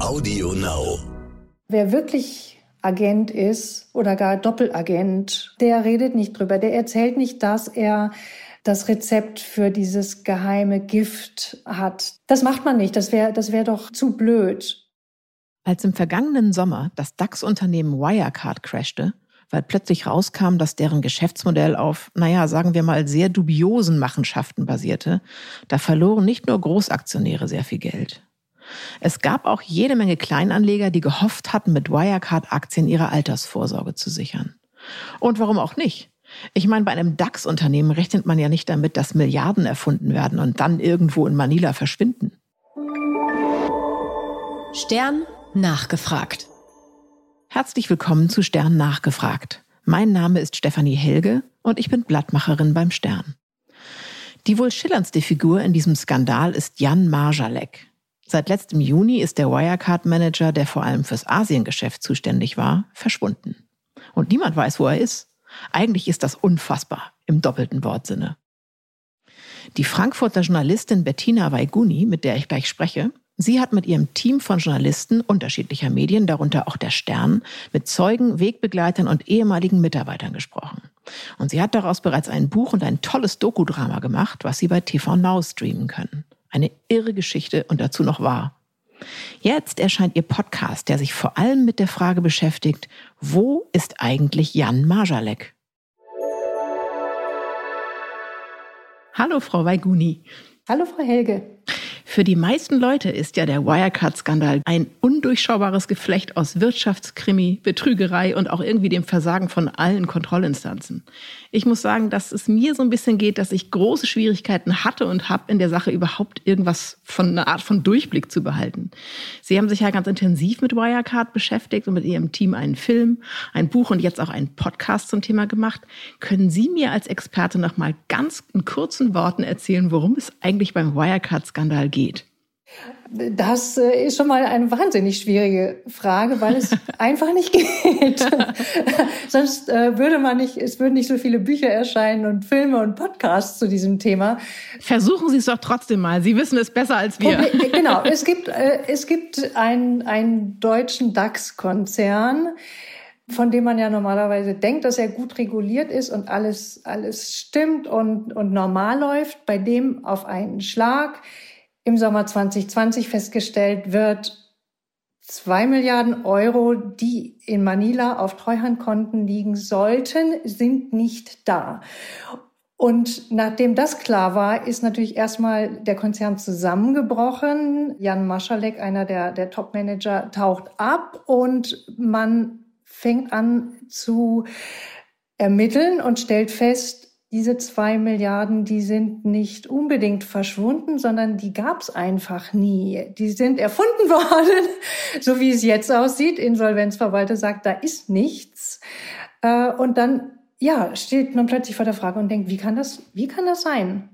Audio Now. Wer wirklich Agent ist oder gar Doppelagent, der redet nicht drüber. Der erzählt nicht, dass er das Rezept für dieses geheime Gift hat. Das macht man nicht. Das wäre das wär doch zu blöd. Als im vergangenen Sommer das DAX-Unternehmen Wirecard crashte, weil plötzlich rauskam, dass deren Geschäftsmodell auf, naja, sagen wir mal, sehr dubiosen Machenschaften basierte, da verloren nicht nur Großaktionäre sehr viel Geld. Es gab auch jede Menge Kleinanleger, die gehofft hatten, mit Wirecard-Aktien ihre Altersvorsorge zu sichern. Und warum auch nicht? Ich meine, bei einem DAX-Unternehmen rechnet man ja nicht damit, dass Milliarden erfunden werden und dann irgendwo in Manila verschwinden. Stern nachgefragt. Herzlich willkommen zu Stern nachgefragt. Mein Name ist Stefanie Helge und ich bin Blattmacherin beim Stern. Die wohl schillerndste Figur in diesem Skandal ist Jan Marjalek. Seit letztem Juni ist der Wirecard-Manager, der vor allem fürs Asiengeschäft zuständig war, verschwunden. Und niemand weiß, wo er ist. Eigentlich ist das unfassbar im doppelten Wortsinne. Die Frankfurter Journalistin Bettina Weiguni, mit der ich gleich spreche, Sie hat mit ihrem Team von Journalisten unterschiedlicher Medien, darunter auch der Stern, mit Zeugen, Wegbegleitern und ehemaligen Mitarbeitern gesprochen. Und sie hat daraus bereits ein Buch und ein tolles Dokudrama gemacht, was Sie bei TV Now streamen können. Eine irre Geschichte und dazu noch wahr. Jetzt erscheint ihr Podcast, der sich vor allem mit der Frage beschäftigt, wo ist eigentlich Jan Marjalek? Hallo, Frau Weiguni. Hallo, Frau Helge. Für die meisten Leute ist ja der Wirecard-Skandal ein undurchschaubares Geflecht aus Wirtschaftskrimi, Betrügerei und auch irgendwie dem Versagen von allen Kontrollinstanzen. Ich muss sagen, dass es mir so ein bisschen geht, dass ich große Schwierigkeiten hatte und habe, in der Sache überhaupt irgendwas von einer Art von Durchblick zu behalten. Sie haben sich ja ganz intensiv mit Wirecard beschäftigt und mit Ihrem Team einen Film, ein Buch und jetzt auch einen Podcast zum Thema gemacht. Können Sie mir als Experte noch mal ganz in kurzen Worten erzählen, worum es eigentlich beim Wirecard-Skandal geht? Geht? Das äh, ist schon mal eine wahnsinnig schwierige Frage, weil es einfach nicht geht. Sonst äh, würde man nicht, es würden nicht so viele Bücher erscheinen und Filme und Podcasts zu diesem Thema. Versuchen Sie es doch trotzdem mal. Sie wissen es besser als wir. Problem, genau. Es gibt, äh, es gibt einen, einen deutschen DAX-Konzern, von dem man ja normalerweise denkt, dass er gut reguliert ist und alles, alles stimmt und, und normal läuft, bei dem auf einen Schlag im Sommer 2020 festgestellt wird, zwei Milliarden Euro, die in Manila auf Treuhandkonten liegen sollten, sind nicht da. Und nachdem das klar war, ist natürlich erstmal der Konzern zusammengebrochen. Jan Maschalek, einer der, der Top-Manager, taucht ab und man fängt an zu ermitteln und stellt fest, diese zwei Milliarden, die sind nicht unbedingt verschwunden, sondern die gab es einfach nie. Die sind erfunden worden, so wie es jetzt aussieht. Insolvenzverwalter sagt, da ist nichts. Äh, und dann, ja, steht man plötzlich vor der Frage und denkt, wie kann das, wie kann das sein?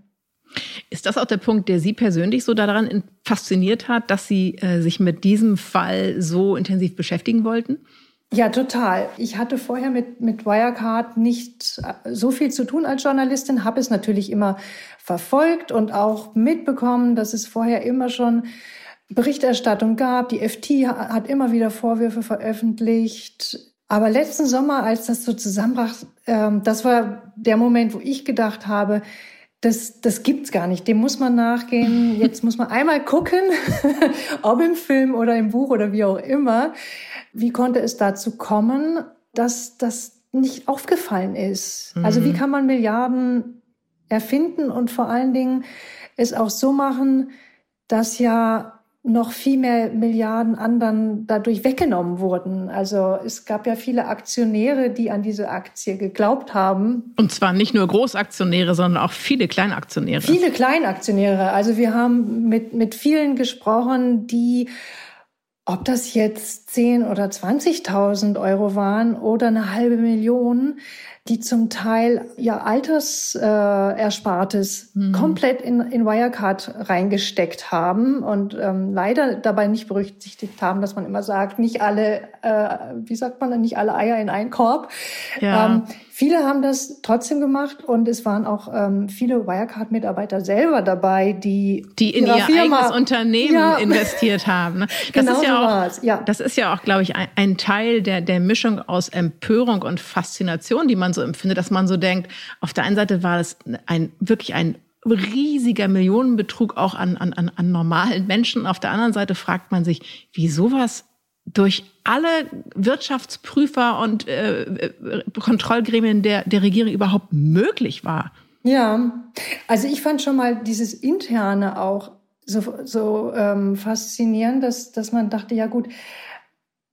Ist das auch der Punkt, der Sie persönlich so daran fasziniert hat, dass Sie äh, sich mit diesem Fall so intensiv beschäftigen wollten? Ja, total. Ich hatte vorher mit, mit Wirecard nicht so viel zu tun als Journalistin, habe es natürlich immer verfolgt und auch mitbekommen, dass es vorher immer schon Berichterstattung gab. Die FT hat immer wieder Vorwürfe veröffentlicht. Aber letzten Sommer, als das so zusammenbrach, ähm, das war der Moment, wo ich gedacht habe, das, das gibt's gar nicht. Dem muss man nachgehen. Jetzt muss man einmal gucken, ob im Film oder im Buch oder wie auch immer. Wie konnte es dazu kommen, dass das nicht aufgefallen ist? Mhm. Also wie mhm. kann man Milliarden erfinden und vor allen Dingen es auch so machen, dass ja noch viel mehr Milliarden anderen dadurch weggenommen wurden. Also es gab ja viele Aktionäre, die an diese Aktie geglaubt haben. Und zwar nicht nur Großaktionäre, sondern auch viele Kleinaktionäre. Viele Kleinaktionäre. Also wir haben mit, mit vielen gesprochen, die ob das jetzt 10 oder 20.000 Euro waren oder eine halbe Million, die zum Teil ihr Alterserspartes äh, mhm. komplett in, in Wirecard reingesteckt haben und ähm, leider dabei nicht berücksichtigt haben, dass man immer sagt, nicht alle, äh, wie sagt man, nicht alle Eier in einen Korb. Ja. Ähm, viele haben das trotzdem gemacht und es waren auch ähm, viele Wirecard-Mitarbeiter selber dabei, die die in ihr Firma, eigenes Unternehmen ja. investiert haben. Ne? Das genau ist ja so auch, ja. das ist ja auch, glaube ich, ein, ein Teil der der Mischung aus Empörung und Faszination, die man so empfindet, dass man so denkt, auf der einen Seite war es ein wirklich ein riesiger Millionenbetrug auch an, an, an normalen Menschen. Auf der anderen Seite fragt man sich, wie sowas durch alle Wirtschaftsprüfer und äh, äh, Kontrollgremien der, der Regierung überhaupt möglich war. Ja, also ich fand schon mal dieses Interne auch so, so ähm, faszinierend, dass, dass man dachte, ja gut,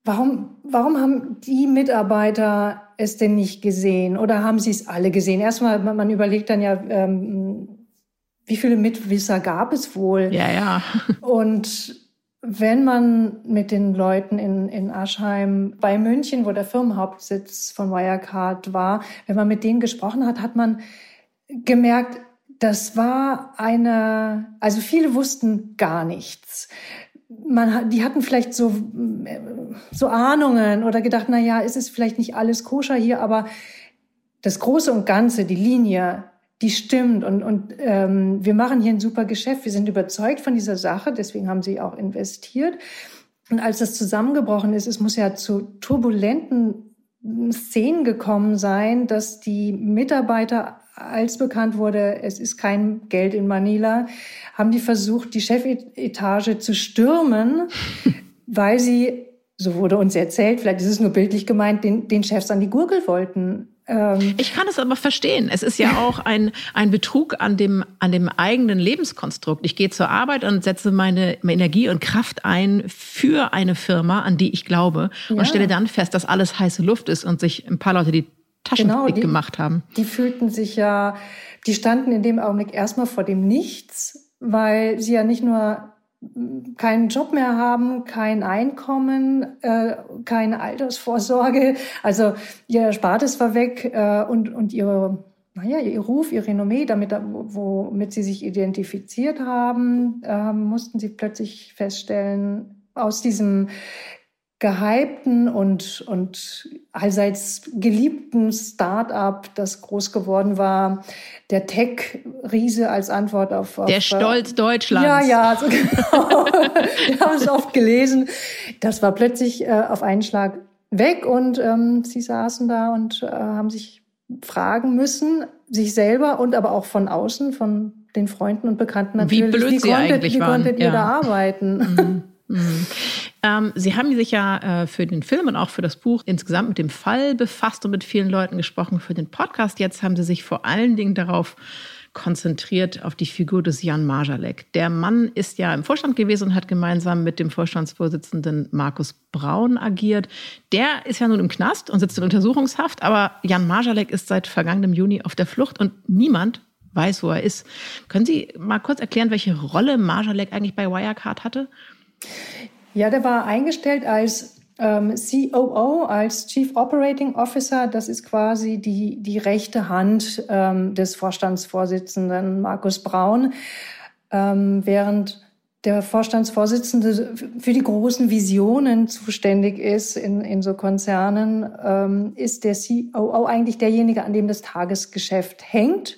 warum, warum haben die Mitarbeiter es denn nicht gesehen oder haben sie es alle gesehen? Erstmal, man, man überlegt dann ja, ähm, wie viele Mitwisser gab es wohl? Ja, ja. Und wenn man mit den Leuten in, in Aschheim bei München, wo der Firmenhauptsitz von Wirecard war, wenn man mit denen gesprochen hat, hat man gemerkt, das war eine, also viele wussten gar nichts. Man, die hatten vielleicht so, so Ahnungen oder gedacht, na ja, ist es vielleicht nicht alles koscher hier, aber das Große und Ganze, die Linie, die stimmt und, und ähm, wir machen hier ein super Geschäft. Wir sind überzeugt von dieser Sache, deswegen haben sie auch investiert. Und als das zusammengebrochen ist, es muss ja zu turbulenten Szenen gekommen sein, dass die Mitarbeiter, als bekannt wurde, es ist kein Geld in Manila, haben die versucht, die Chefetage zu stürmen, weil sie, so wurde uns erzählt, vielleicht ist es nur bildlich gemeint, den, den Chefs an die Gurgel wollten. Ähm, ich kann es aber verstehen. Es ist ja auch ein, ein Betrug an dem, an dem eigenen Lebenskonstrukt. Ich gehe zur Arbeit und setze meine, Energie und Kraft ein für eine Firma, an die ich glaube, ja. und stelle dann fest, dass alles heiße Luft ist und sich ein paar Leute die Taschen genau, die, gemacht haben. Die fühlten sich ja, die standen in dem Augenblick erstmal vor dem Nichts, weil sie ja nicht nur keinen Job mehr haben, kein Einkommen, äh, keine Altersvorsorge. Also ihr Erspartes war weg äh, und, und ihre, naja, ihr Ruf, ihr Renommee, damit, womit sie sich identifiziert haben, äh, mussten sie plötzlich feststellen, aus diesem gehypten und, und allseits geliebten Start-up, das groß geworden war, der Tech-Riese als Antwort auf, auf Der äh, Stolz Deutschlands. Ja, ja, so genau. Wir haben es oft gelesen. Das war plötzlich äh, auf einen Schlag weg und ähm, sie saßen da und äh, haben sich fragen müssen, sich selber und aber auch von außen, von den Freunden und Bekannten natürlich. Wie blöd wie sie konntet, eigentlich wie waren. konntet ihr ja. da arbeiten? Mhm. Ähm, Sie haben sich ja äh, für den Film und auch für das Buch insgesamt mit dem Fall befasst und mit vielen Leuten gesprochen. Für den Podcast jetzt haben Sie sich vor allen Dingen darauf konzentriert auf die Figur des Jan Marjalek. Der Mann ist ja im Vorstand gewesen und hat gemeinsam mit dem Vorstandsvorsitzenden Markus Braun agiert. Der ist ja nun im Knast und sitzt in Untersuchungshaft, aber Jan Marjalek ist seit vergangenem Juni auf der Flucht und niemand weiß, wo er ist. Können Sie mal kurz erklären, welche Rolle Marjalek eigentlich bei Wirecard hatte? Ja, der war eingestellt als ähm, COO, als Chief Operating Officer. Das ist quasi die, die rechte Hand ähm, des Vorstandsvorsitzenden Markus Braun, ähm, während der Vorstandsvorsitzende für die großen Visionen zuständig ist in, in so Konzernen, ähm, ist der COO eigentlich derjenige, an dem das Tagesgeschäft hängt.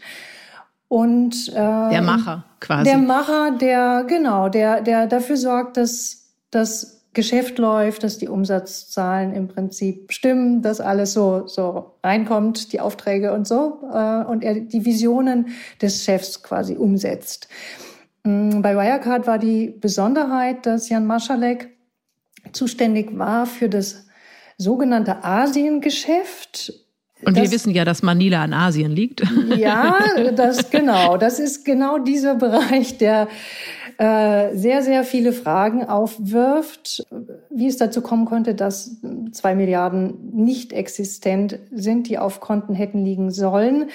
Und ähm, der Macher quasi. Der Macher, der genau, der der dafür sorgt, dass das Geschäft läuft, dass die Umsatzzahlen im Prinzip stimmen, dass alles so so reinkommt, die Aufträge und so äh, und er die Visionen des Chefs quasi umsetzt. Mm, bei Wirecard war die Besonderheit, dass Jan Maschalek zuständig war für das sogenannte Asiengeschäft und das, wir wissen ja, dass Manila in Asien liegt. Ja, das genau. Das ist genau dieser Bereich, der äh, sehr, sehr viele Fragen aufwirft, wie es dazu kommen konnte, dass zwei Milliarden nicht existent sind, die auf Konten hätten liegen sollen.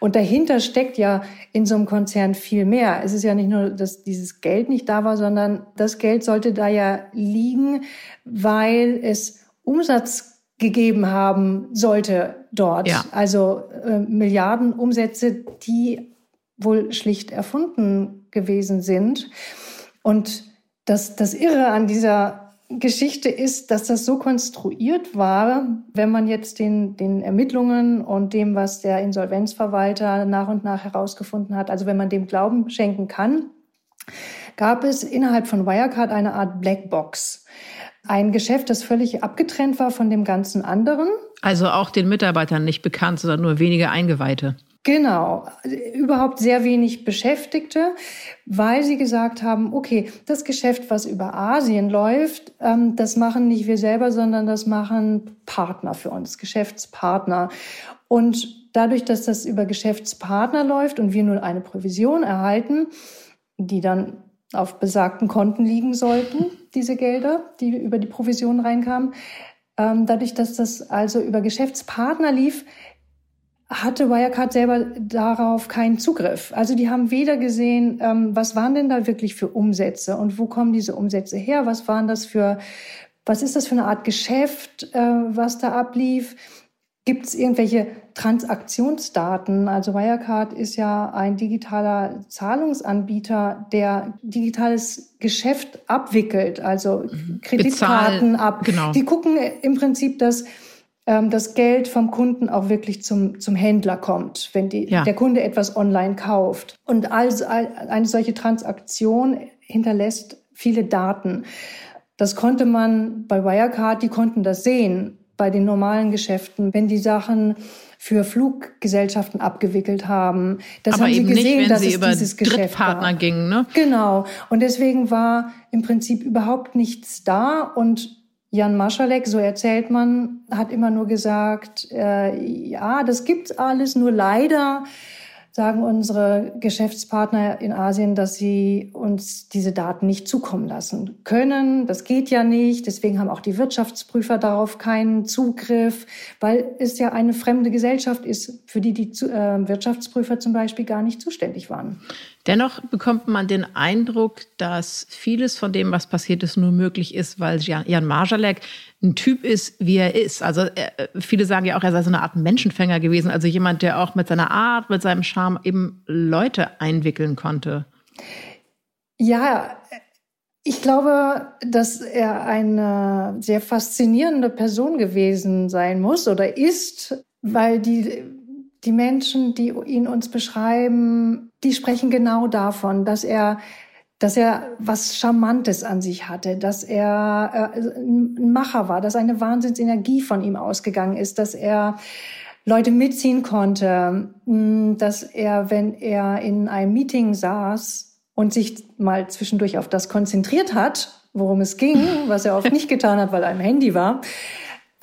Und dahinter steckt ja in so einem Konzern viel mehr. Es ist ja nicht nur, dass dieses Geld nicht da war, sondern das Geld sollte da ja liegen, weil es Umsatz gegeben haben sollte dort. Ja. Also äh, Milliarden Umsätze, die wohl schlicht erfunden gewesen sind. Und das, das Irre an dieser Geschichte ist, dass das so konstruiert war, wenn man jetzt den, den Ermittlungen und dem, was der Insolvenzverwalter nach und nach herausgefunden hat, also wenn man dem Glauben schenken kann, gab es innerhalb von Wirecard eine Art Blackbox. Ein Geschäft, das völlig abgetrennt war von dem ganzen anderen. Also auch den Mitarbeitern nicht bekannt, sondern nur wenige Eingeweihte. Genau, überhaupt sehr wenig Beschäftigte, weil sie gesagt haben, okay, das Geschäft, was über Asien läuft, ähm, das machen nicht wir selber, sondern das machen Partner für uns, Geschäftspartner. Und dadurch, dass das über Geschäftspartner läuft und wir nur eine Provision erhalten, die dann auf besagten Konten liegen sollten, diese Gelder, die über die Provision reinkamen, ähm, dadurch, dass das also über Geschäftspartner lief, hatte Wirecard selber darauf keinen Zugriff. Also die haben weder gesehen, ähm, was waren denn da wirklich für Umsätze und wo kommen diese Umsätze her? Was waren das für, was ist das für eine Art Geschäft, äh, was da ablief? Gibt es irgendwelche Transaktionsdaten? Also Wirecard ist ja ein digitaler Zahlungsanbieter, der digitales Geschäft abwickelt, also mhm. Kreditkarten Bezahl, ab. Genau. Die gucken im Prinzip, dass ähm, das Geld vom Kunden auch wirklich zum, zum Händler kommt, wenn die, ja. der Kunde etwas online kauft. Und also eine solche Transaktion hinterlässt viele Daten. Das konnte man bei Wirecard, die konnten das sehen bei den normalen Geschäften, wenn die Sachen für Fluggesellschaften abgewickelt haben. Das Aber haben sie gesehen, nicht, dass sie es über dieses Geschäft Drittpartner gingen, ne? Genau. Und deswegen war im Prinzip überhaupt nichts da und Jan Maschalek, so erzählt man, hat immer nur gesagt, äh, ja, das gibt's alles, nur leider sagen unsere Geschäftspartner in Asien, dass sie uns diese Daten nicht zukommen lassen können. Das geht ja nicht. Deswegen haben auch die Wirtschaftsprüfer darauf keinen Zugriff, weil es ja eine fremde Gesellschaft ist, für die die äh, Wirtschaftsprüfer zum Beispiel gar nicht zuständig waren. Dennoch bekommt man den Eindruck, dass vieles von dem, was passiert ist, nur möglich ist, weil Jan Marjalek ein Typ ist, wie er ist. Also äh, viele sagen ja auch, er sei so eine Art Menschenfänger gewesen, also jemand, der auch mit seiner Art, mit seinem Charme eben Leute einwickeln konnte. Ja, ich glaube, dass er eine sehr faszinierende Person gewesen sein muss oder ist, weil die, die Menschen, die ihn uns beschreiben, die sprechen genau davon, dass er dass er was Charmantes an sich hatte, dass er äh, ein Macher war, dass eine Wahnsinnsenergie von ihm ausgegangen ist, dass er Leute mitziehen konnte, hm, dass er, wenn er in einem Meeting saß und sich mal zwischendurch auf das konzentriert hat, worum es ging, was er oft nicht getan hat, weil er am Handy war,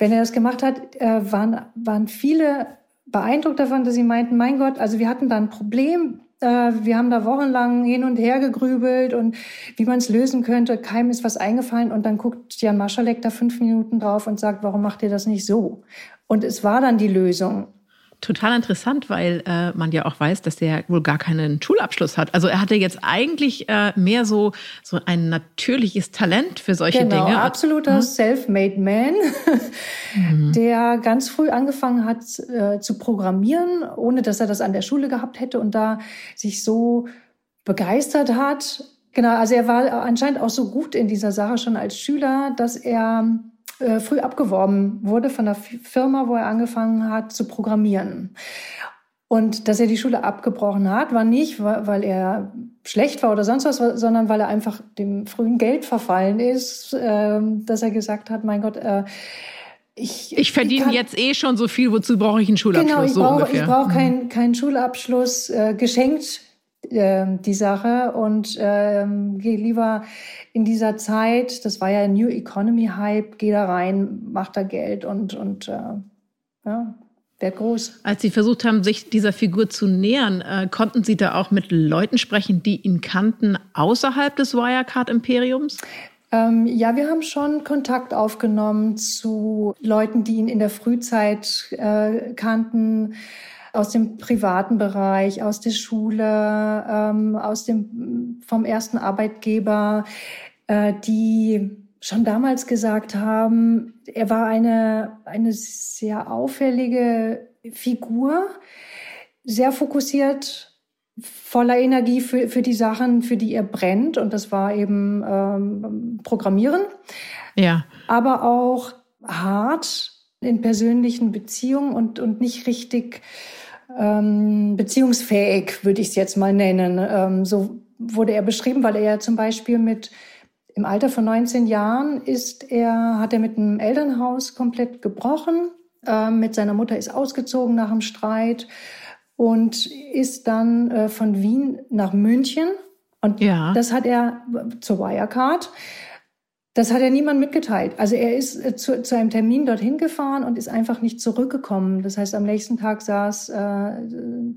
wenn er das gemacht hat, äh, waren, waren viele beeindruckt davon, dass sie meinten, mein Gott, also wir hatten da ein Problem, wir haben da wochenlang hin und her gegrübelt und wie man es lösen könnte. Keinem ist was eingefallen und dann guckt Jan Maschalek da fünf Minuten drauf und sagt, warum macht ihr das nicht so? Und es war dann die Lösung total interessant, weil äh, man ja auch weiß, dass der wohl gar keinen Schulabschluss hat. Also er hatte jetzt eigentlich äh, mehr so so ein natürliches Talent für solche genau, Dinge. Absoluter mhm. self-made man, mhm. der ganz früh angefangen hat äh, zu programmieren, ohne dass er das an der Schule gehabt hätte und da sich so begeistert hat. Genau, also er war anscheinend auch so gut in dieser Sache schon als Schüler, dass er äh, früh abgeworben wurde von der Firma, wo er angefangen hat zu programmieren. Und dass er die Schule abgebrochen hat, war nicht, weil er schlecht war oder sonst was, sondern weil er einfach dem frühen Geld verfallen ist, ähm, dass er gesagt hat, mein Gott, äh, ich, ich verdiene ich jetzt eh schon so viel, wozu brauche ich einen Schulabschluss? Genau, ich so brauche brauch keinen keinen Schulabschluss äh, geschenkt die Sache und ähm, gehe lieber in dieser Zeit, das war ja New Economy Hype, geh da rein, mach da Geld und, und äh, ja, werd groß. Als Sie versucht haben, sich dieser Figur zu nähern, äh, konnten Sie da auch mit Leuten sprechen, die ihn kannten außerhalb des Wirecard-Imperiums? Ähm, ja, wir haben schon Kontakt aufgenommen zu Leuten, die ihn in der Frühzeit äh, kannten aus dem privaten Bereich, aus der Schule, ähm, aus dem vom ersten Arbeitgeber, äh, die schon damals gesagt haben, er war eine, eine sehr auffällige Figur, sehr fokussiert, voller Energie für, für die Sachen, für die er brennt. Und das war eben ähm, Programmieren. Ja. Aber auch hart in persönlichen Beziehungen und, und nicht richtig ähm, beziehungsfähig, würde ich es jetzt mal nennen. Ähm, so wurde er beschrieben, weil er ja zum Beispiel mit im Alter von 19 Jahren ist er, hat er mit einem Elternhaus komplett gebrochen. Ähm, mit seiner Mutter ist ausgezogen nach dem Streit und ist dann äh, von Wien nach München. Und ja. das hat er zur Wirecard. Das hat er niemand mitgeteilt. Also er ist äh, zu, zu, einem Termin dorthin gefahren und ist einfach nicht zurückgekommen. Das heißt, am nächsten Tag saß äh,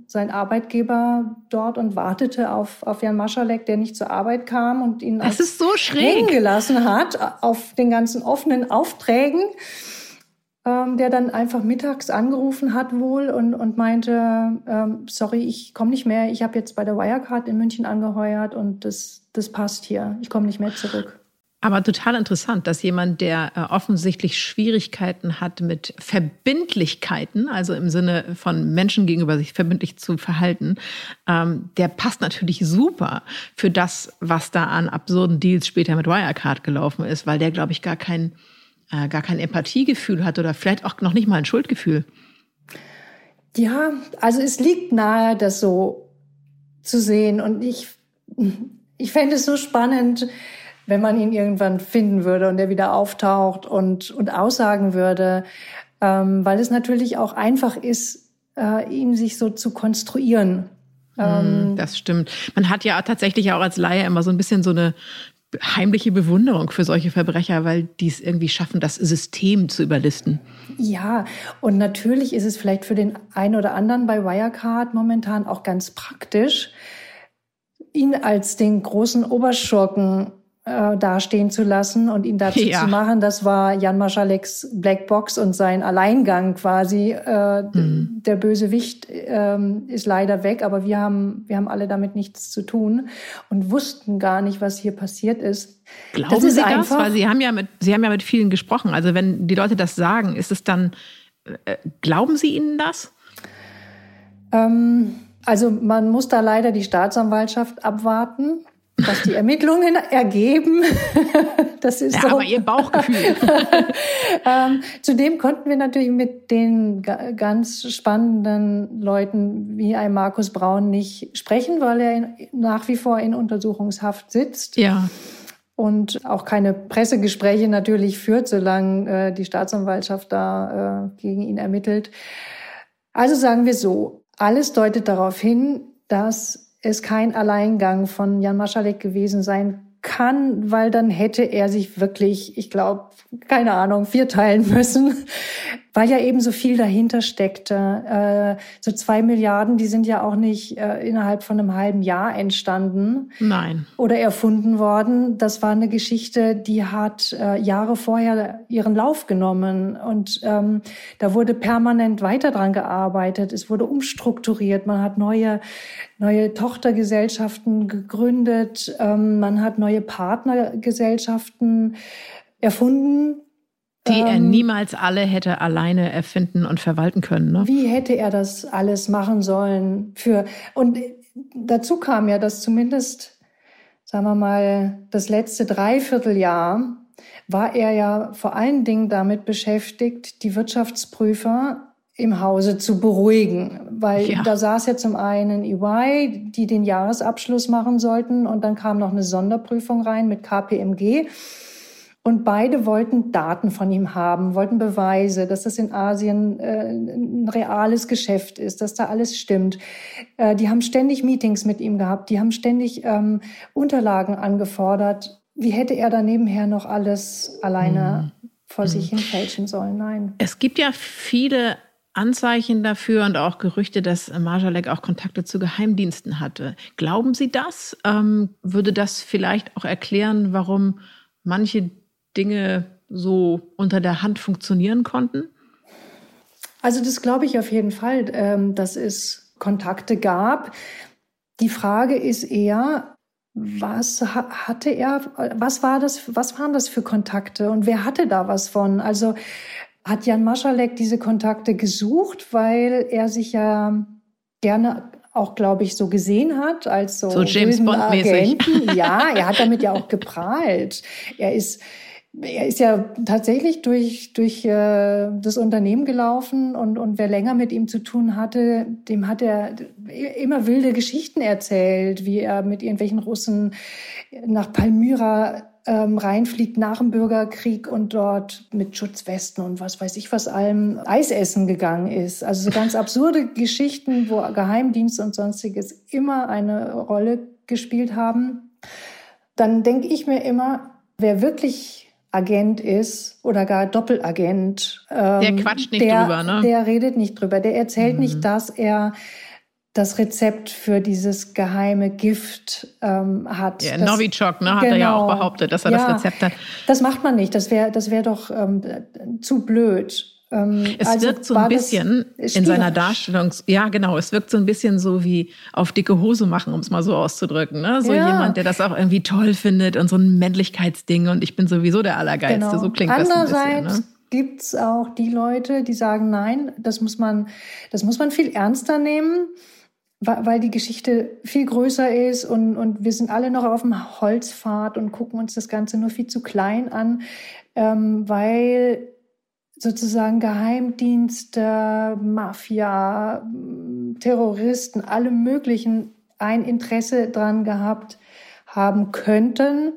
sein Arbeitgeber dort und wartete auf, auf Jan Maschalek, der nicht zur Arbeit kam und ihn das ist so schräg. gelassen hat auf den ganzen offenen Aufträgen. Ähm, der dann einfach mittags angerufen hat wohl und, und meinte, ähm, sorry, ich komme nicht mehr, ich habe jetzt bei der Wirecard in München angeheuert und das, das passt hier, ich komme nicht mehr zurück. Aber total interessant, dass jemand, der äh, offensichtlich Schwierigkeiten hat mit Verbindlichkeiten, also im Sinne von Menschen gegenüber sich verbindlich zu verhalten, ähm, der passt natürlich super für das, was da an absurden Deals später mit Wirecard gelaufen ist, weil der, glaube ich, gar kein, äh, gar kein Empathiegefühl hat oder vielleicht auch noch nicht mal ein Schuldgefühl. Ja, also es liegt nahe, das so zu sehen. Und ich, ich fände es so spannend, wenn man ihn irgendwann finden würde und er wieder auftaucht und, und aussagen würde, ähm, weil es natürlich auch einfach ist, äh, ihn sich so zu konstruieren. Ähm, das stimmt. Man hat ja tatsächlich auch als Laie immer so ein bisschen so eine heimliche Bewunderung für solche Verbrecher, weil die es irgendwie schaffen, das System zu überlisten. Ja, und natürlich ist es vielleicht für den einen oder anderen bei Wirecard momentan auch ganz praktisch, ihn als den großen Oberschurken äh, dastehen zu lassen und ihn dazu ja. zu machen. Das war Jan Maschaleks Blackbox und sein Alleingang quasi. Äh, mhm. Der Bösewicht äh, ist leider weg, aber wir haben, wir haben alle damit nichts zu tun und wussten gar nicht, was hier passiert ist. Glauben das ist Sie das? Weil Sie haben ja mit, Sie haben ja mit vielen gesprochen. Also wenn die Leute das sagen, ist es dann, äh, glauben Sie ihnen das? Ähm, also man muss da leider die Staatsanwaltschaft abwarten was die Ermittlungen ergeben. das ist ja, so. aber Ihr Bauchgefühl. ähm, zudem konnten wir natürlich mit den ganz spannenden Leuten wie ein Markus Braun nicht sprechen, weil er in, nach wie vor in Untersuchungshaft sitzt. Ja. Und auch keine Pressegespräche natürlich führt, solange äh, die Staatsanwaltschaft da äh, gegen ihn ermittelt. Also sagen wir so, alles deutet darauf hin, dass es kein Alleingang von Jan Maschalek gewesen sein kann, weil dann hätte er sich wirklich, ich glaube, keine Ahnung, vierteilen müssen, weil ja eben so viel dahinter steckte. Äh, so zwei Milliarden, die sind ja auch nicht äh, innerhalb von einem halben Jahr entstanden. Nein. Oder erfunden worden. Das war eine Geschichte, die hat äh, Jahre vorher ihren Lauf genommen und ähm, da wurde permanent weiter dran gearbeitet. Es wurde umstrukturiert. Man hat neue neue Tochtergesellschaften gegründet. Ähm, man hat neue Partnergesellschaften erfunden. Die er ähm, niemals alle hätte alleine erfinden und verwalten können. Ne? Wie hätte er das alles machen sollen? Für und dazu kam ja, dass zumindest, sagen wir mal, das letzte Dreivierteljahr war er ja vor allen Dingen damit beschäftigt, die Wirtschaftsprüfer im Hause zu beruhigen, weil ja. da saß ja zum einen EY, die den Jahresabschluss machen sollten und dann kam noch eine Sonderprüfung rein mit KPMG und beide wollten Daten von ihm haben, wollten Beweise, dass das in Asien äh, ein reales Geschäft ist, dass da alles stimmt. Äh, die haben ständig Meetings mit ihm gehabt, die haben ständig ähm, Unterlagen angefordert. Wie hätte er da nebenher noch alles alleine hm. vor hm. sich hin fälschen sollen? Nein. Es gibt ja viele Anzeichen dafür und auch Gerüchte, dass Marjalek auch Kontakte zu Geheimdiensten hatte. Glauben Sie das? Ähm, würde das vielleicht auch erklären, warum manche Dinge so unter der Hand funktionieren konnten? Also das glaube ich auf jeden Fall, ähm, dass es Kontakte gab. Die Frage ist eher, was hatte er, was war das, was waren das für Kontakte und wer hatte da was von? Also hat Jan Maschalek diese Kontakte gesucht, weil er sich ja gerne auch, glaube ich, so gesehen hat als so, so James Bond mäßig. Ja, er hat damit ja auch geprahlt. Er ist er ist ja tatsächlich durch, durch äh, das Unternehmen gelaufen und, und wer länger mit ihm zu tun hatte, dem hat er immer wilde Geschichten erzählt, wie er mit irgendwelchen Russen nach Palmyra ähm, reinfliegt nach dem Bürgerkrieg und dort mit Schutzwesten und was weiß ich was allem Eis essen gegangen ist. Also so ganz absurde Geschichten, wo Geheimdienst und sonstiges immer eine Rolle gespielt haben. Dann denke ich mir immer, wer wirklich Agent ist oder gar Doppelagent. Ähm, der quatscht nicht der, drüber, ne? Der redet nicht drüber. Der erzählt mhm. nicht, dass er das Rezept für dieses geheime Gift ähm, hat. Ja, das, Novichok, ne, hat genau, er ja auch genau. behauptet, dass er ja, das Rezept hat. Das macht man nicht. Das wäre das wäre doch ähm, zu blöd. Ähm, es also wirkt so ein bisschen in seiner Darstellung, ja genau, es wirkt so ein bisschen so wie auf dicke Hose machen, um es mal so auszudrücken. Ne? So ja. jemand, der das auch irgendwie toll findet und so ein Männlichkeitsding und ich bin sowieso der Allergeilste. Genau. So klingt Andererseits das ein bisschen. Ne? gibt's auch die Leute, die sagen, nein, das muss man, das muss man viel ernster nehmen, weil die Geschichte viel größer ist und, und wir sind alle noch auf dem Holzpfad und gucken uns das Ganze nur viel zu klein an, ähm, weil sozusagen Geheimdienste, Mafia, Terroristen, alle möglichen ein Interesse dran gehabt haben könnten,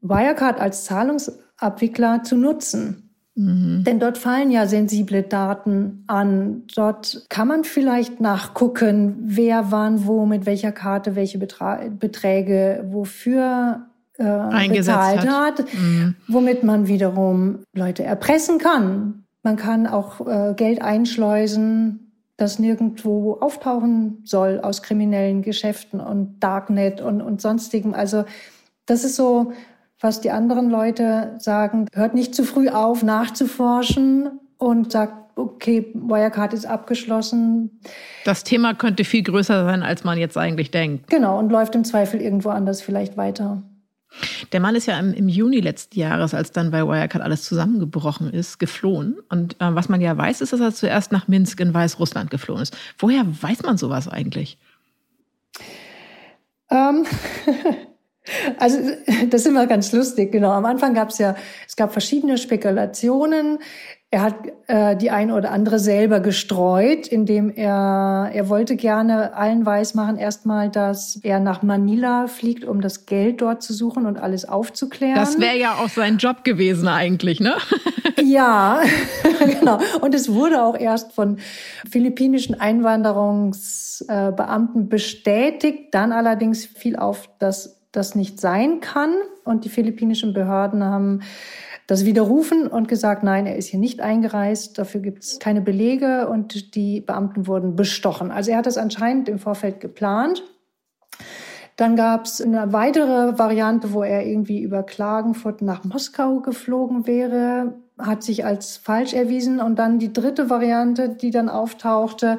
Wirecard als Zahlungsabwickler zu nutzen. Mhm. Denn dort fallen ja sensible Daten an. Dort kann man vielleicht nachgucken, wer wann wo mit welcher Karte welche Betra Beträge wofür äh, bezahlt hat, hat mhm. womit man wiederum Leute erpressen kann. Man kann auch äh, Geld einschleusen, das nirgendwo auftauchen soll aus kriminellen Geschäften und Darknet und, und sonstigem. Also das ist so, was die anderen Leute sagen, hört nicht zu früh auf, nachzuforschen und sagt, okay, Wirecard ist abgeschlossen. Das Thema könnte viel größer sein, als man jetzt eigentlich denkt. Genau, und läuft im Zweifel irgendwo anders vielleicht weiter. Der Mann ist ja im, im, Juni letzten Jahres, als dann bei Wirecard alles zusammengebrochen ist, geflohen. Und äh, was man ja weiß, ist, dass er zuerst nach Minsk in Weißrussland geflohen ist. Woher weiß man sowas eigentlich? Ähm, also das ist immer ganz lustig, genau. Am Anfang gab es ja, es gab verschiedene Spekulationen. Er hat äh, die eine oder andere selber gestreut, indem er, er wollte gerne allen weismachen, erstmal, dass er nach Manila fliegt, um das Geld dort zu suchen und alles aufzuklären. Das wäre ja auch sein Job gewesen eigentlich, ne? ja, genau. Und es wurde auch erst von philippinischen Einwanderungsbeamten bestätigt. Dann allerdings fiel auf, dass das nicht sein kann. Und die philippinischen Behörden haben das widerrufen und gesagt, nein, er ist hier nicht eingereist, dafür gibt es keine Belege und die Beamten wurden bestochen. Also er hat das anscheinend im Vorfeld geplant. Dann gab es eine weitere Variante, wo er irgendwie über Klagenfurt nach Moskau geflogen wäre, hat sich als falsch erwiesen. Und dann die dritte Variante, die dann auftauchte,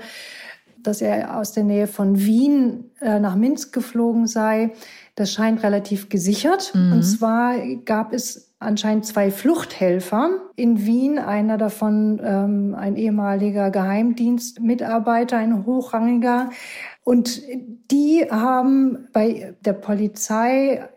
dass er aus der Nähe von Wien äh, nach Minsk geflogen sei. Das scheint relativ gesichert. Mhm. Und zwar gab es anscheinend zwei Fluchthelfer in Wien. Einer davon ähm, ein ehemaliger Geheimdienstmitarbeiter, ein hochrangiger. Und die haben bei der Polizei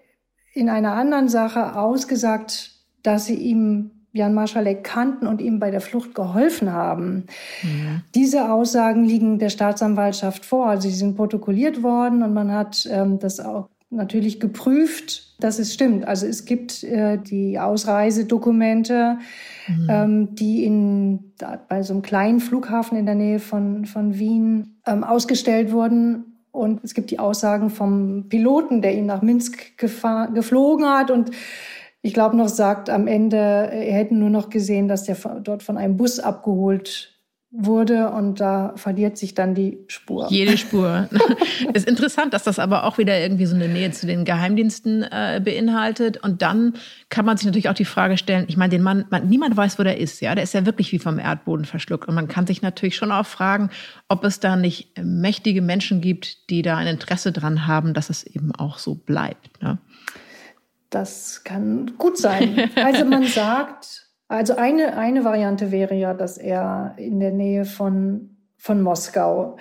in einer anderen Sache ausgesagt, dass sie ihm Jan Marschalek kannten und ihm bei der Flucht geholfen haben. Mhm. Diese Aussagen liegen der Staatsanwaltschaft vor. Also sie sind protokolliert worden und man hat ähm, das auch natürlich geprüft, dass es stimmt. Also es gibt äh, die Ausreisedokumente, mhm. ähm, die in, da, bei so einem kleinen Flughafen in der Nähe von, von Wien ähm, ausgestellt wurden. Und es gibt die Aussagen vom Piloten, der ihn nach Minsk geflogen hat und ich glaube noch sagt am Ende, er hätte nur noch gesehen, dass der dort von einem Bus abgeholt wurde und da verliert sich dann die Spur. Jede Spur. ist interessant, dass das aber auch wieder irgendwie so eine Nähe zu den Geheimdiensten äh, beinhaltet. Und dann kann man sich natürlich auch die Frage stellen, ich meine, den Mann, man, niemand weiß, wo der ist, ja. Der ist ja wirklich wie vom Erdboden verschluckt. Und man kann sich natürlich schon auch fragen, ob es da nicht mächtige Menschen gibt, die da ein Interesse dran haben, dass es eben auch so bleibt. Ne? Das kann gut sein. Also man sagt, also eine, eine Variante wäre ja, dass er in der Nähe von, von Moskau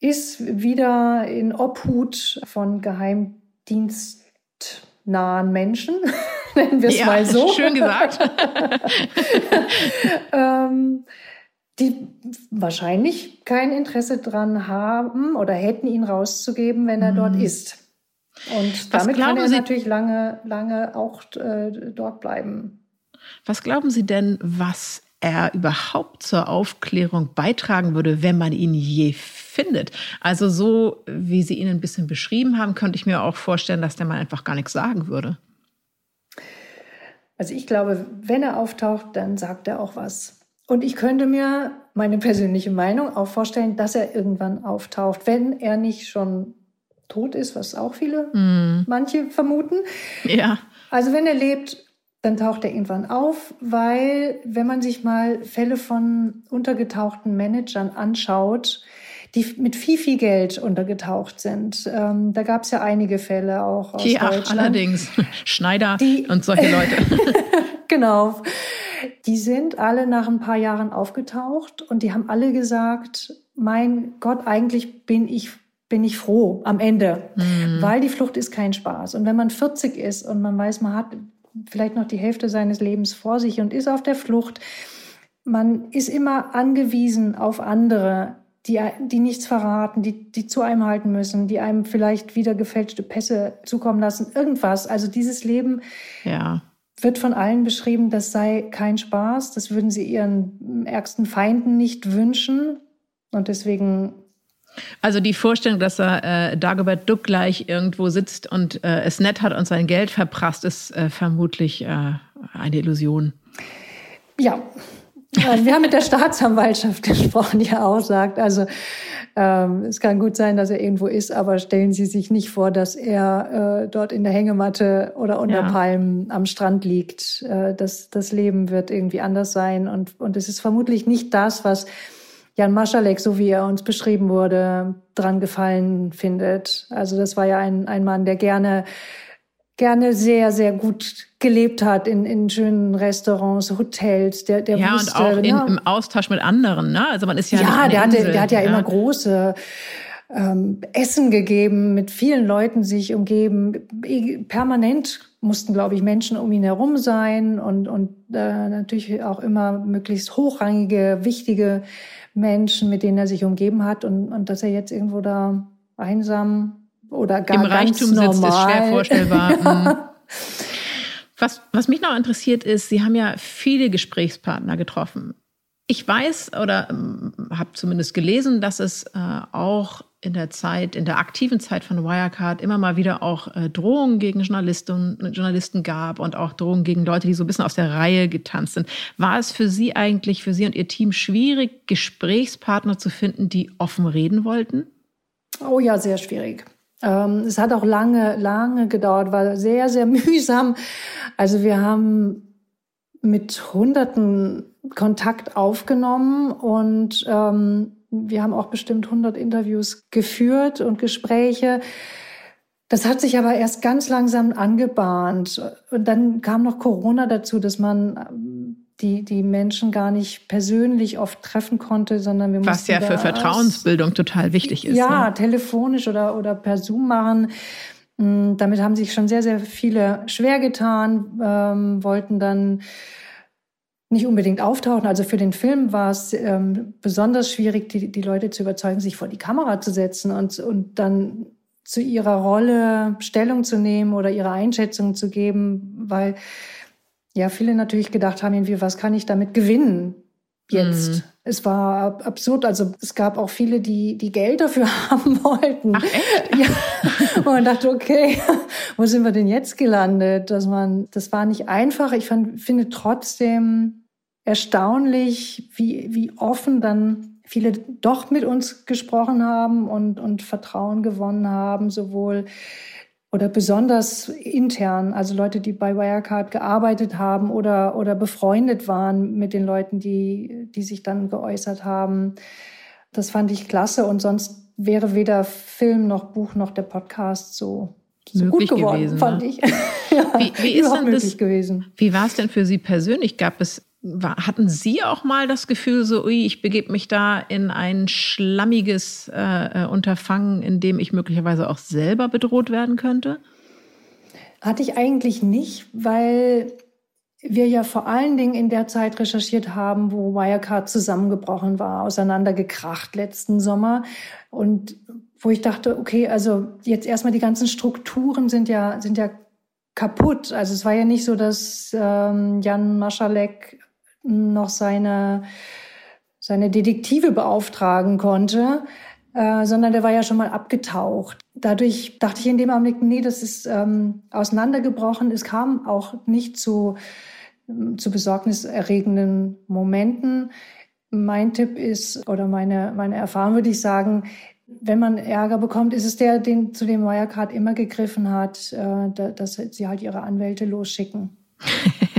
ist, wieder in Obhut von geheimdienstnahen Menschen, nennen wir es ja, mal so. Schön gesagt. ähm, die wahrscheinlich kein Interesse dran haben oder hätten ihn rauszugeben, wenn er mhm. dort ist. Und damit kann er Sie natürlich lange, lange auch äh, dort bleiben. Was glauben Sie denn, was er überhaupt zur Aufklärung beitragen würde, wenn man ihn je findet? Also so, wie Sie ihn ein bisschen beschrieben haben, könnte ich mir auch vorstellen, dass der Mann einfach gar nichts sagen würde. Also ich glaube, wenn er auftaucht, dann sagt er auch was. Und ich könnte mir meine persönliche Meinung auch vorstellen, dass er irgendwann auftaucht, wenn er nicht schon tot ist, was auch viele, mm. manche vermuten. Ja. Also wenn er lebt, dann taucht er irgendwann auf, weil wenn man sich mal Fälle von untergetauchten Managern anschaut, die mit viel, viel Geld untergetaucht sind. Ähm, da gab es ja einige Fälle auch aus ja, Deutschland. allerdings. Schneider die, und solche Leute. genau. Die sind alle nach ein paar Jahren aufgetaucht und die haben alle gesagt, mein Gott, eigentlich bin ich bin ich froh am Ende, mhm. weil die Flucht ist kein Spaß. Und wenn man 40 ist und man weiß, man hat vielleicht noch die Hälfte seines Lebens vor sich und ist auf der Flucht. Man ist immer angewiesen auf andere, die, die nichts verraten, die, die zu einem halten müssen, die einem vielleicht wieder gefälschte Pässe zukommen lassen, irgendwas. Also dieses Leben ja. wird von allen beschrieben, das sei kein Spaß, das würden sie ihren ärgsten Feinden nicht wünschen. Und deswegen also die Vorstellung, dass er äh, Dagobert Duck gleich irgendwo sitzt und äh, es nett hat und sein Geld verprasst, ist äh, vermutlich äh, eine Illusion. Ja, wir haben mit der Staatsanwaltschaft gesprochen, die auch sagt, also ähm, es kann gut sein, dass er irgendwo ist, aber stellen Sie sich nicht vor, dass er äh, dort in der Hängematte oder unter ja. Palmen am Strand liegt. Äh, das, das Leben wird irgendwie anders sein und, und es ist vermutlich nicht das, was Jan Maschalek, so wie er uns beschrieben wurde, dran gefallen findet. Also das war ja ein, ein Mann, der gerne gerne sehr, sehr gut gelebt hat in, in schönen Restaurants, Hotels. Der, der ja, wusste, und auch in, ne? im Austausch mit anderen. Ne? Also man ist ja Ja, der, hatte, der hat ja, ja, immer große ähm, Essen gegeben, mit vielen Leuten sich umgeben. Permanent mussten, glaube ich, Menschen um ihn herum sein und, und äh, natürlich auch immer möglichst hochrangige, wichtige Menschen, mit denen er sich umgeben hat und, und dass er jetzt irgendwo da einsam oder gar Im Reichtum normal. sitzt, ist schwer vorstellbar. Mhm. was, was mich noch interessiert ist, Sie haben ja viele Gesprächspartner getroffen. Ich weiß oder ähm, habe zumindest gelesen, dass es äh, auch in der Zeit, in der aktiven Zeit von Wirecard immer mal wieder auch äh, Drohungen gegen Journalisten, Journalisten gab und auch Drohungen gegen Leute, die so ein bisschen aus der Reihe getanzt sind. War es für Sie eigentlich, für Sie und Ihr Team schwierig, Gesprächspartner zu finden, die offen reden wollten? Oh ja, sehr schwierig. Ähm, es hat auch lange, lange gedauert, war sehr, sehr mühsam. Also wir haben mit Hunderten Kontakt aufgenommen und ähm, wir haben auch bestimmt 100 Interviews geführt und Gespräche. Das hat sich aber erst ganz langsam angebahnt. Und dann kam noch Corona dazu, dass man ähm, die, die Menschen gar nicht persönlich oft treffen konnte, sondern wir Was ja für Vertrauensbildung total wichtig ist. Ja, ne? telefonisch oder, oder per Zoom machen. Mm, damit haben sich schon sehr, sehr viele schwer getan, ähm, wollten dann nicht unbedingt auftauchen. Also für den Film war es ähm, besonders schwierig, die, die Leute zu überzeugen, sich vor die Kamera zu setzen und, und dann zu ihrer Rolle Stellung zu nehmen oder ihre Einschätzung zu geben, weil ja viele natürlich gedacht haben, irgendwie, was kann ich damit gewinnen jetzt? Mhm. Es war absurd. Also es gab auch viele, die die Geld dafür haben wollten. Ach echt? Ja. Und man dachte, okay, wo sind wir denn jetzt gelandet? Dass man, das war nicht einfach. Ich fand, finde trotzdem, erstaunlich, wie, wie offen dann viele doch mit uns gesprochen haben und, und Vertrauen gewonnen haben, sowohl oder besonders intern, also Leute, die bei Wirecard gearbeitet haben oder, oder befreundet waren mit den Leuten, die, die sich dann geäußert haben. Das fand ich klasse und sonst wäre weder Film noch Buch noch der Podcast so, so gut geworden, gewesen, fand ne? ich. ja, wie, wie ist denn das, gewesen. Wie war es denn für Sie persönlich? Gab es hatten Sie auch mal das Gefühl, so, ui, ich begebe mich da in ein schlammiges äh, äh, Unterfangen, in dem ich möglicherweise auch selber bedroht werden könnte? Hatte ich eigentlich nicht, weil wir ja vor allen Dingen in der Zeit recherchiert haben, wo Wirecard zusammengebrochen war, auseinandergekracht letzten Sommer. Und wo ich dachte, okay, also jetzt erstmal die ganzen Strukturen sind ja, sind ja kaputt. Also es war ja nicht so, dass ähm, Jan Maschalek noch seine, seine Detektive beauftragen konnte, äh, sondern der war ja schon mal abgetaucht. Dadurch dachte ich in dem Augenblick, nee, das ist ähm, auseinandergebrochen. Es kam auch nicht zu, zu besorgniserregenden Momenten. Mein Tipp ist, oder meine, meine Erfahrung würde ich sagen, wenn man Ärger bekommt, ist es der, den, zu dem Wirecard immer gegriffen hat, äh, dass sie halt ihre Anwälte losschicken.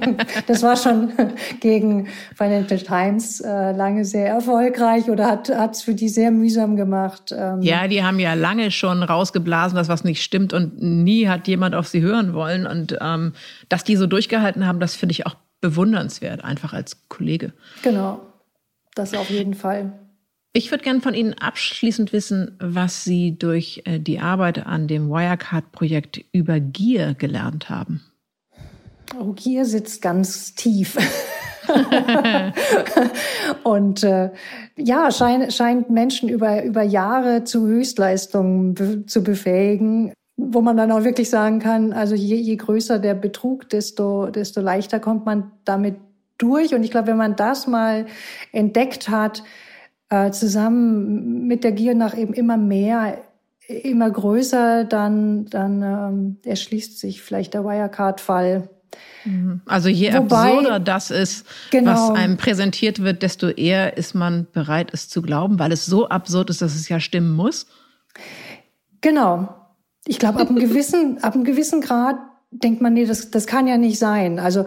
das war schon gegen Financial Times äh, lange sehr erfolgreich oder hat es für die sehr mühsam gemacht. Ähm. Ja, die haben ja lange schon rausgeblasen, dass was nicht stimmt und nie hat jemand auf sie hören wollen. Und ähm, dass die so durchgehalten haben, das finde ich auch bewundernswert, einfach als Kollege. Genau, das auf jeden Fall. Ich würde gerne von Ihnen abschließend wissen, was Sie durch äh, die Arbeit an dem Wirecard-Projekt über Gier gelernt haben. Oh, Gier sitzt ganz tief. und äh, ja, schein, scheint Menschen über, über Jahre zu Höchstleistungen be zu befähigen, wo man dann auch wirklich sagen kann, also je, je größer der Betrug, desto, desto leichter kommt man damit durch. Und ich glaube, wenn man das mal entdeckt hat, äh, zusammen mit der Gier nach eben immer mehr, immer größer, dann, dann ähm, erschließt sich vielleicht der Wirecard-Fall. Also je Wobei, absurder das ist, genau, was einem präsentiert wird, desto eher ist man bereit, es zu glauben, weil es so absurd ist, dass es ja stimmen muss. Genau. Ich glaube, ab einem gewissen, ab einem gewissen Grad denkt man, nee, das, das kann ja nicht sein. Also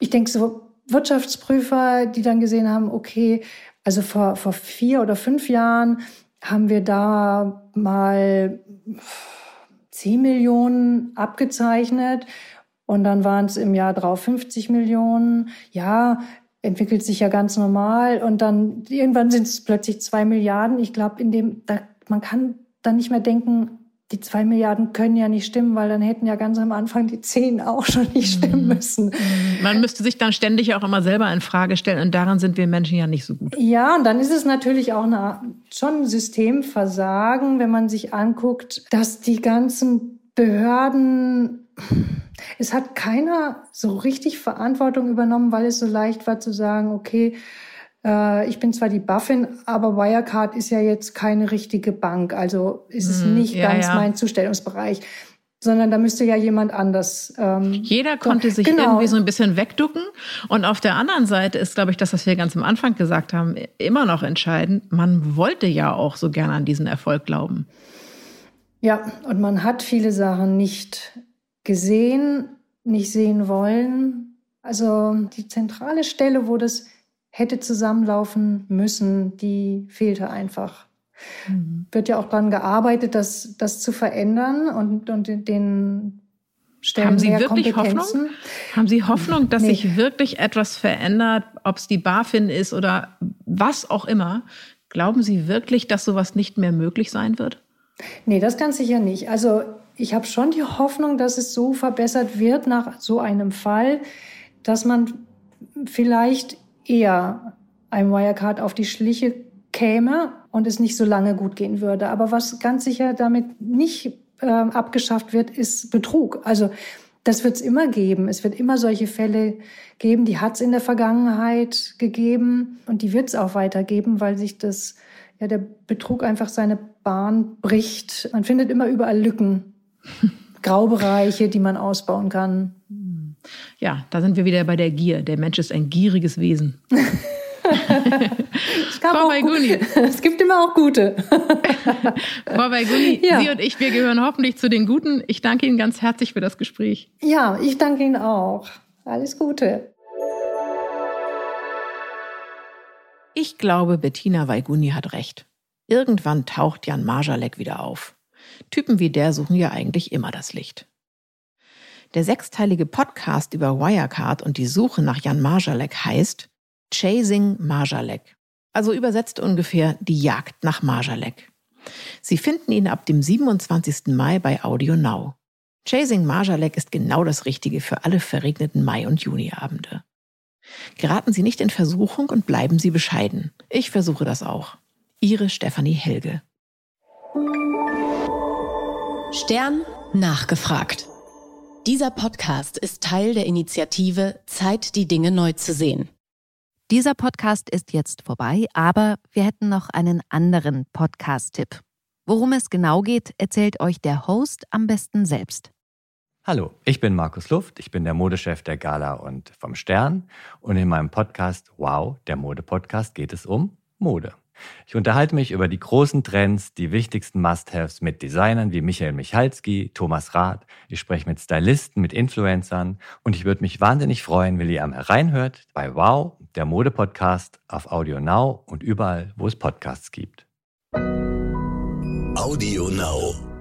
ich denke so Wirtschaftsprüfer, die dann gesehen haben, okay, also vor, vor vier oder fünf Jahren haben wir da mal 10 Millionen abgezeichnet und dann waren es im Jahr drauf 50 Millionen. Ja, entwickelt sich ja ganz normal. Und dann irgendwann sind es plötzlich zwei Milliarden. Ich glaube, in dem, da, man kann dann nicht mehr denken, die zwei Milliarden können ja nicht stimmen, weil dann hätten ja ganz am Anfang die zehn auch schon nicht stimmen mhm. müssen. Man müsste sich dann ständig auch immer selber in Frage stellen und daran sind wir Menschen ja nicht so gut. Ja, und dann ist es natürlich auch eine, schon ein Systemversagen, wenn man sich anguckt, dass die ganzen Behörden es hat keiner so richtig Verantwortung übernommen, weil es so leicht war zu sagen, okay, äh, ich bin zwar die Buffin, aber Wirecard ist ja jetzt keine richtige Bank, also ist es mm, nicht ja, ganz ja. mein Zustellungsbereich sondern da müsste ja jemand anders. Ähm, Jeder konnte sich genau. irgendwie so ein bisschen wegducken. Und auf der anderen Seite ist, glaube ich, das, was wir ganz am Anfang gesagt haben, immer noch entscheidend. Man wollte ja auch so gerne an diesen Erfolg glauben. Ja, und man hat viele Sachen nicht gesehen, nicht sehen wollen. Also die zentrale Stelle, wo das hätte zusammenlaufen müssen, die fehlte einfach. Mhm. Wird ja auch daran gearbeitet, das, das zu verändern und, und den Stellen Haben Sie wirklich Hoffnung? Haben Sie Hoffnung, dass nee. sich wirklich etwas verändert, ob es die BaFin ist oder was auch immer? Glauben Sie wirklich, dass sowas nicht mehr möglich sein wird? Nee, das ganz sicher nicht. Also ich habe schon die Hoffnung, dass es so verbessert wird nach so einem Fall, dass man vielleicht eher einem Wirecard auf die Schliche käme und es nicht so lange gut gehen würde. Aber was ganz sicher damit nicht äh, abgeschafft wird, ist Betrug. Also das wird es immer geben. Es wird immer solche Fälle geben. Die hat es in der Vergangenheit gegeben und die wird es auch weitergeben, weil sich das ja der Betrug einfach seine Bahn bricht. Man findet immer überall Lücken. Graubereiche, die man ausbauen kann. Ja, da sind wir wieder bei der Gier. Der Mensch ist ein gieriges Wesen. es, Frau Baiguni. es gibt immer auch gute. Frau Baiguni, ja. Sie und ich, wir gehören hoffentlich zu den Guten. Ich danke Ihnen ganz herzlich für das Gespräch. Ja, ich danke Ihnen auch. Alles Gute. Ich glaube, Bettina Weiguni hat recht. Irgendwann taucht Jan Marjalek wieder auf. Typen wie der suchen ja eigentlich immer das Licht. Der sechsteilige Podcast über Wirecard und die Suche nach Jan Marjalek heißt Chasing Marjalek. Also übersetzt ungefähr die Jagd nach Marjalek. Sie finden ihn ab dem 27. Mai bei Audio Now. Chasing Marjalek ist genau das Richtige für alle verregneten Mai- und Juniabende. Geraten Sie nicht in Versuchung und bleiben Sie bescheiden. Ich versuche das auch. Ihre Stefanie Helge. Stern nachgefragt. Dieser Podcast ist Teil der Initiative Zeit, die Dinge neu zu sehen. Dieser Podcast ist jetzt vorbei, aber wir hätten noch einen anderen Podcast-Tipp. Worum es genau geht, erzählt euch der Host am besten selbst. Hallo, ich bin Markus Luft, ich bin der Modechef der Gala und vom Stern und in meinem Podcast Wow, der Mode-Podcast geht es um Mode. Ich unterhalte mich über die großen Trends, die wichtigsten Must-Haves mit Designern wie Michael Michalski, Thomas Rath. Ich spreche mit Stylisten, mit Influencern und ich würde mich wahnsinnig freuen, wenn ihr am hereinhört bei Wow, der Mode-Podcast auf Audio Now und überall, wo es Podcasts gibt. Audio Now.